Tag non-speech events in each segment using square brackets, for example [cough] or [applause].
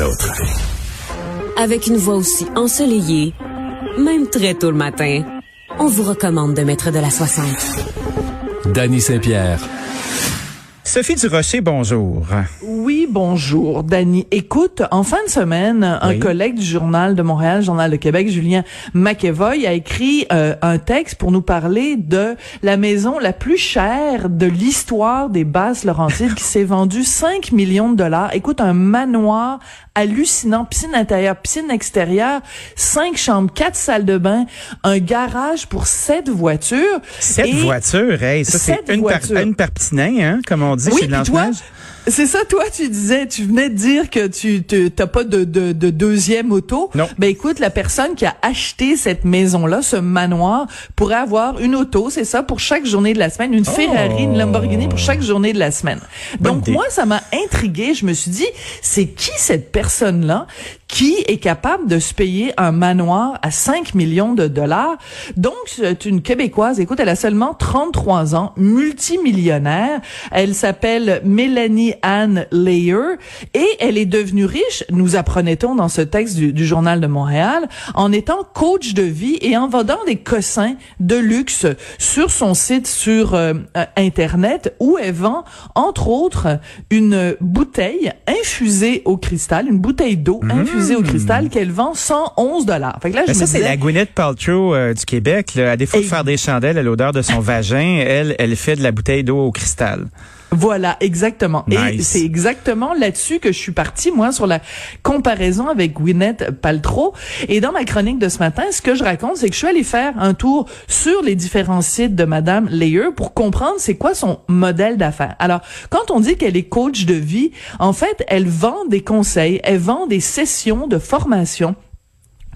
autres. Avec une voix aussi ensoleillée, même très tôt le matin, on vous recommande de mettre de la 60. Danny Saint-Pierre. Sophie Durocher, bonjour. Oui, bonjour, Dani. Écoute, en fin de semaine, un collègue du Journal de Montréal, Journal de Québec, Julien McEvoy, a écrit euh, un texte pour nous parler de la maison la plus chère de l'histoire des Basses Laurentides qui s'est vendue 5 millions de dollars. Écoute, un manoir hallucinant, piscine intérieure, piscine extérieure, cinq chambres, quatre salles de bain, un garage pour sept voitures. Sept voitures, hey, ça c'est une par, voitures. une par hein, comme on dit Oui, puis toi, Blanche-Neige. C'est ça, toi, tu disais, tu venais de dire que tu t'as pas de, de, de deuxième auto. Non. Ben écoute, la personne qui a acheté cette maison-là, ce manoir, pourrait avoir une auto, c'est ça, pour chaque journée de la semaine, une Ferrari, une Lamborghini pour chaque journée de la semaine. Bonne Donc idée. moi, ça m'a intrigué. Je me suis dit, c'est qui cette personne-là qui est capable de se payer un manoir à 5 millions de dollars? Donc, c'est une Québécoise. Écoute, elle a seulement 33 ans, multimillionnaire. Elle s'appelle Mélanie Anne Layer et elle est devenue riche, nous apprenait-on dans ce texte du, du Journal de Montréal, en étant coach de vie et en vendant des cossins de luxe sur son site sur euh, euh, Internet où elle vend, entre autres, une bouteille infusée au cristal, une bouteille d'eau infusée au cristal qu'elle vend 111 dollars. Fait que là, je Ben, me ça, c'est la Gwyneth Paltrow euh, du Québec. Là. À défaut de faire des chandelles à l'odeur de son [laughs] vagin, elle, elle fait de la bouteille d'eau au cristal. Voilà, exactement. Et c'est exactement là-dessus que je suis partie, moi, sur la comparaison avec Gwyneth Paltrow. Et dans ma chronique de ce matin, ce que je raconte, c'est que je suis allée faire un tour sur les différents sites de Madame Layer pour comprendre c'est quoi son modèle d'affaires. Alors, quand on dit qu'elle est coach de vie, en fait, elle vend des conseils, elle vend des sessions de formation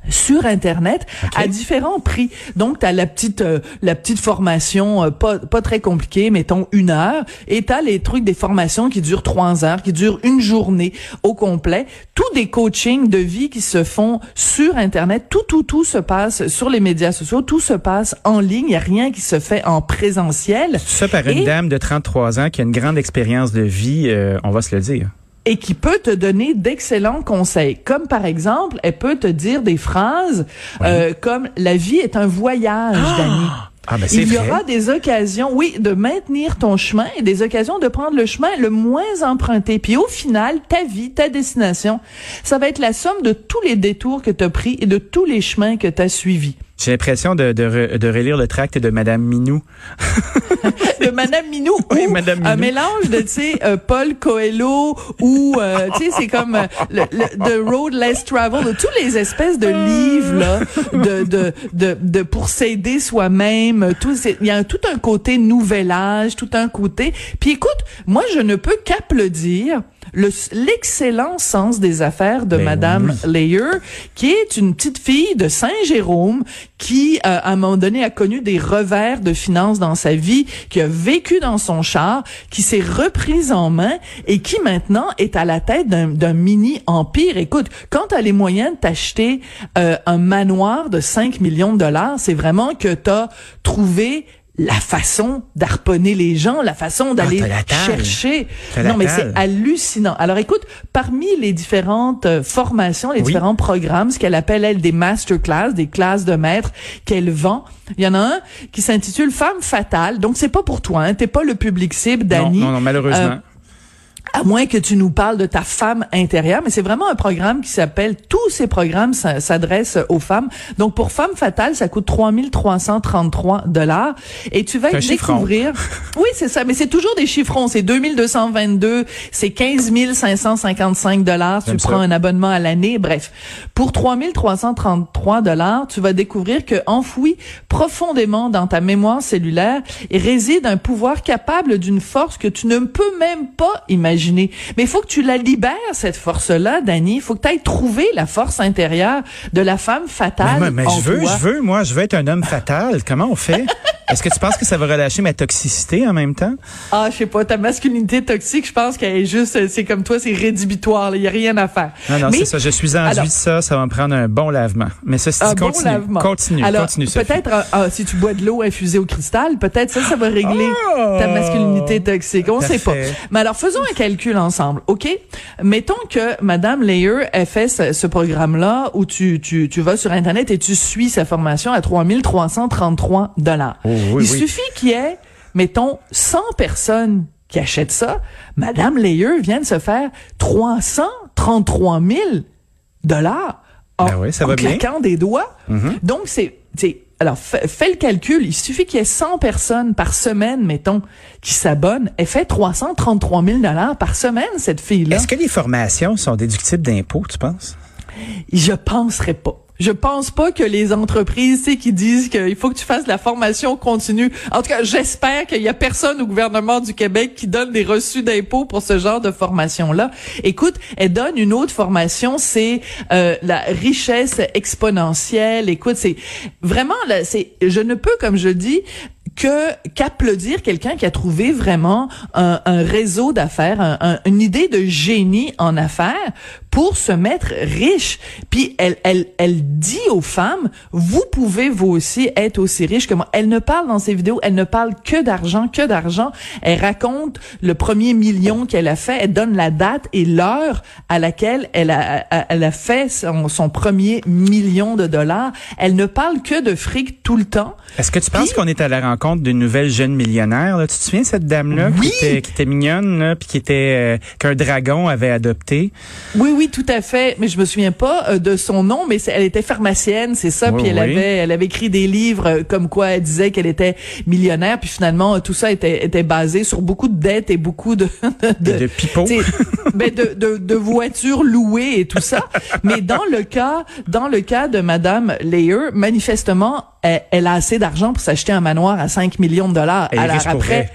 sur internet à différents prix. Donc tu as la petite euh, la petite formation euh, pas pas très compliquée, mettons une heure, et tu as les trucs des formations qui durent trois heures, qui durent une journée au complet. Tous des coachings de vie qui se font sur internet. Tout tout tout se passe sur les médias sociaux. Tout se passe en ligne. Il y a rien qui se fait en présentiel. Ça par une dame de 33 ans qui a une grande expérience de vie, euh, on va se le dire. Et qui peut te donner d'excellents conseils. Comme par exemple, elle peut te dire des phrases euh, comme la vie est un voyage, Dani. Ah, ben Il y vrai. aura des occasions, oui, de maintenir ton chemin et des occasions de prendre le chemin le moins emprunté. Puis au final, ta vie, ta destination, ça va être la somme de tous les détours que tu as pris et de tous les chemins que tu as suivis. J'ai l'impression de, de, de relire le tract de Madame Minou. [laughs] de Madame Minou Oui, ou Madame un Minou. mélange de tu sais euh, Paul Coelho ou euh, tu sais c'est comme euh, le, le- The Road Less Travel de tous les espèces de livres là de de de, de pour s'aider soi-même il y a un- tout un côté nouvel âge tout un côté puis écoute moi je ne peux qu'applaudir le- l'excellent sens des affaires de Ben Madame oui. Layer, qui est une petite fille de Saint-Jérôme qui, euh, à un moment donné, a connu des revers de finances dans sa vie, qui a vécu dans son char, qui s'est reprise en main et qui maintenant est à la tête d'un mini empire. Écoute, quand tu as les moyens de t'acheter euh, un manoir de 5 millions de dollars, c'est vraiment que tu as trouvé la façon d'harponner les gens, la façon d'aller taille. chercher. Non, mais c'est hallucinant. Alors écoute, parmi les différentes euh, formations, les Oui. différents programmes, ce qu'elle appelle elle des masterclass, des classes de maîtres qu'elle vend, il y en a un qui s'intitule Femme fatale. Donc c'est pas pour toi, hein, t'es pas le public cible, Non, Dani. non, non, malheureusement. Euh, à moins que tu nous parles de ta femme intérieure, mais c'est vraiment un programme qui s'appelle, tous ces programmes s'adressent aux femmes. Donc, pour Femme Fatale, ça coûte 3333 dollars. Et tu vas découvrir... [laughs] oui, c'est ça, mais c'est toujours des chiffrons. C'est 2222, c'est 15 555 dollars. Tu ça. prends un abonnement à l'année. Bref, pour 3333 dollars, tu vas découvrir que enfoui profondément dans ta mémoire cellulaire réside un pouvoir capable d'une force que tu ne peux même pas imaginer. Mais il faut que tu la libères cette force-là, Dani. Il faut que tu ailles trouver la force intérieure de la femme fatale. Mais, je veux, toi. je veux, moi, je veux être un homme fatal. Comment on fait? [laughs] Est-ce que tu penses que ça va relâcher ma toxicité en même temps? Ah, je sais pas, ta masculinité toxique, je pense qu'elle est juste, c'est comme toi, c'est rédhibitoire, il y a rien à faire. Non, non, c'est ça, je suis enduit de ça, ça va me prendre un bon lavement. Mais ça, un continue, bon lavement. continue, Alors, continue, peut-être, euh, ah, si tu bois de l'eau infusée au cristal, peut-être ça, ça va régler Oh! ta masculinité toxique. On sait pas. Mais alors, faisons un calcul ensemble, OK? Mettons que Madame Layer ait fait ce, ce programme-là où tu, tu, tu vas sur Internet et tu suis sa formation à 3333 dollars. Oh, oui, Il oui. suffit qu'il y ait, mettons, 100 personnes qui achètent ça. Madame Layer vient de se faire 333 000 dollars en, Ben oui, ça en va bien. Mm-hmm. claquant des doigts. Donc, c'est, c'est, alors, fais, fais le calcul. Il suffit qu'il y ait 100 personnes par semaine, mettons, qui s'abonnent. Elle fait 333 000 dollars par semaine, cette fille-là. Est-ce que les formations sont déductibles d'impôts, tu penses? Je penserais pas. Je pense pas que les entreprises, tu sais, qui disent qu'il faut que tu fasses de la formation continue. En tout cas, j'espère qu'il y a personne au gouvernement du Québec qui donne des reçus d'impôts pour ce genre de formation-là. Écoute, elle donne une autre formation, c'est euh, la richesse exponentielle. Écoute, c'est vraiment, là, c'est, je ne peux, comme je dis, que qu'applaudir quelqu'un qui a trouvé vraiment un, un réseau d'affaires, un- un- une idée de génie en affaires pour se mettre riche. Puis elle, elle, elle dit aux femmes, vous pouvez vous aussi être aussi riche que moi. Elle ne parle dans ses vidéos, elle ne parle que d'argent, que d'argent. Elle raconte le premier million qu'elle a fait, elle donne la date et l'heure à laquelle elle a, elle a fait son, son premier million de dollars. Elle ne parle que de fric tout le temps. Est-ce que tu penses qu'on est à la rencontre d'une nouvelle jeune millionnaire? Là? Tu te souviens de cette dame-là Oui! qui, était, qui était mignonne, là, puis qui était euh, qu'un dragon avait adopté? Oui, oui, tout à fait. Mais je me souviens pas euh, de son nom, mais elle était pharmacienne, c'est ça. Oui, puis elle oui. avait, elle avait écrit des livres euh, comme quoi elle disait qu'elle était millionnaire. Puis finalement, euh, tout ça était, était basé sur beaucoup de dettes et beaucoup de de, De pipeaux. ben de, de, de voitures louées et tout ça. Mais dans le cas, dans le cas de Madame Layer, manifestement, elle, elle a assez d'argent pour s'acheter un manoir à 5 millions de dollars. Est Alors après,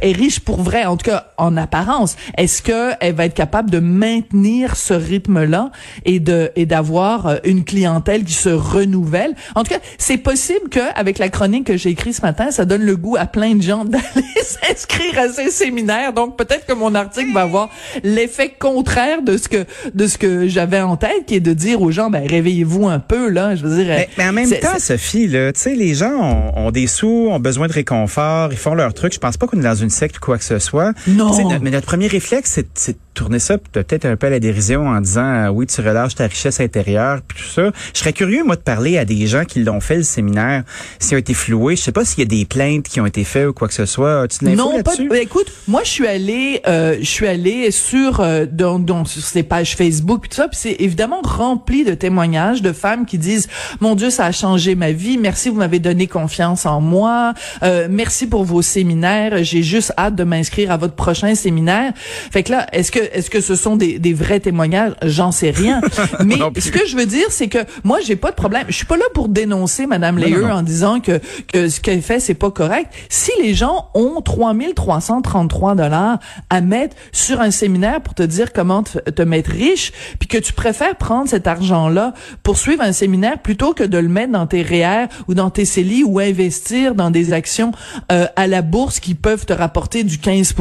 est riche pour vrai, en tout cas en apparence. Est-ce que elle va être capable de maintenir ce rythme-là et de et d'avoir euh, une clientèle qui se renouvelle? En tout cas, c'est possible que avec la chronique que j'ai écrite ce matin, ça donne le goût à plein de gens [laughs] d'aller s'inscrire à ces séminaires. Donc peut-être que mon article va avoir l'effet contraire de ce que de ce que j'avais en tête, qui est de dire aux gens, ben réveillez-vous un peu là. Je veux dire, Mais, mais en même temps, Sophie, là, tu sais, les gens ont, ont des sous, ont besoin de réconfort, ils font leur truc. Je pense pas qu'on est dans une secte ou quoi que ce soit. Non. Mais notre premier réflexe, c'est tourner ça peut-être un peu à la dérision en disant euh, oui, tu relâches ta richesse intérieure puis tout ça. Je serais curieux moi de parler à des gens qui l'ont fait le séminaire, s'ils ont été floués. Je sais pas s'il y a des plaintes qui ont été faites ou quoi que ce soit. De l'info Non, pas. de- écoute, moi je suis allée, euh, je suis allée sur euh, dans, dans- sur ces pages Facebook puis tout ça, puis c'est évidemment rempli de témoignages de femmes qui disent mon Dieu ça a changé ma vie, merci vous m'avez donné confiance en moi, euh, merci pour vos séminaires, j'ai juste hâte de m'inscrire à votre prochain séminaire. Fait que là, est-ce que est-ce que ce sont des, des vrais témoignages? J'en sais rien. [laughs] Mais ce que je veux dire, c'est que moi j'ai pas de problème. Je suis pas là pour dénoncer Madame Non, Layer non, non. en disant que, que ce qu'elle fait, c'est pas correct. Si les gens ont 3333 dollars à mettre sur un séminaire pour te dire comment te, te mettre riche, puis que tu préfères prendre cet argent-là pour suivre un séminaire plutôt que de le mettre dans tes REER ou dans tes CELI ou investir dans des actions euh, à la bourse qui peuvent te rapporter du 15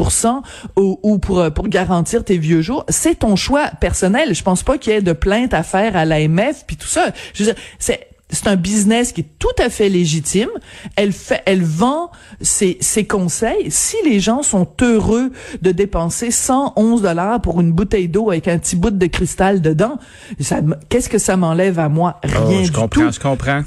ou, ou pour, euh, pour garantir tes vieux jours, c'est ton choix personnel. Je pense pas qu'il y ait de plainte à faire à l'AMF puis tout ça. Je veux dire, c'est c'est un business qui est tout à fait légitime. Elle fait, elle vend ses, ses conseils. Si les gens sont heureux de dépenser 111 dollars pour une bouteille d'eau avec un petit bout de cristal dedans, qu'est-ce que ça m'enlève à moi? Oh, Rien je du comprends, tout. je comprends.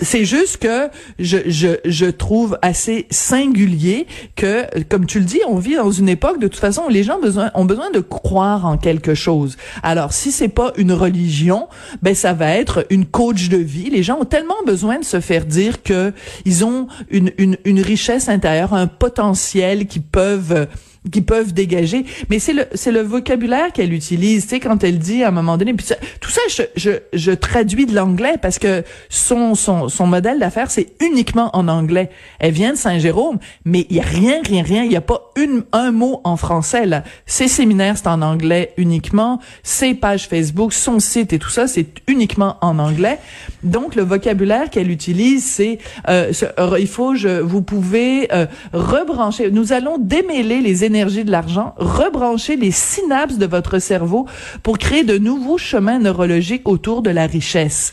C'est juste que je, je, je trouve assez singulier que, comme tu le dis, on vit dans une époque de toute façon où les gens besoin, ont besoin de croire en quelque chose. Alors, si c'est pas une religion, ben ça va être une coach de vie. Les gens ont tellement besoin de se faire dire que ils ont une, une, une richesse intérieure, un potentiel qui peuvent qui peuvent dégager. Mais c'est le c'est le vocabulaire qu'elle utilise, tu sais, quand elle dit à un moment donné. Puis tout ça, je, je, je traduis de l'anglais parce que son son son modèle d'affaires c'est uniquement en anglais. Elle vient de Saint-Jérôme, mais il y a rien, rien, rien. Il y a pas une un mot en français là. Ses séminaires c'est en anglais uniquement. Ses pages Facebook, son site et tout ça c'est uniquement en anglais. Donc le vocabulaire qu'elle utilise c'est euh, il faut je vous pouvez euh, rebrancher. Nous allons démêler les énergies de l'argent, rebrancher les synapses de votre cerveau pour créer de nouveaux chemins neurologiques autour de la richesse.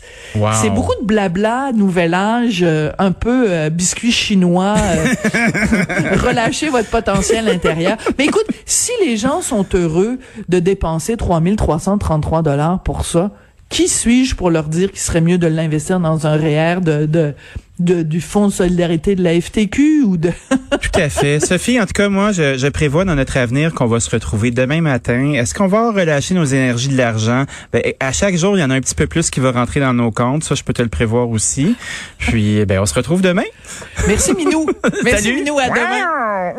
C'est beaucoup de blabla, nouvel âge, euh, un peu euh, biscuit chinois, euh, [laughs] relâchez votre potentiel intérieur. Mais écoute, si les gens sont heureux de dépenser 3333 dollars pour ça, qui suis-je pour leur dire qu'il serait mieux de l'investir dans un REER de, de, de, du Fonds de solidarité de la FTQ ou de... [laughs] Tout à fait. Sophie, en tout cas, moi, je, je prévois dans notre avenir qu'on va se retrouver demain matin. Est-ce qu'on va relâcher nos énergies de l'argent? Ben, à chaque jour, il y en a un petit peu plus qui va rentrer dans nos comptes. Ça, je peux te le prévoir aussi. Puis, ben, on se retrouve demain. Merci, Minou. [laughs] Merci, Minou. À demain.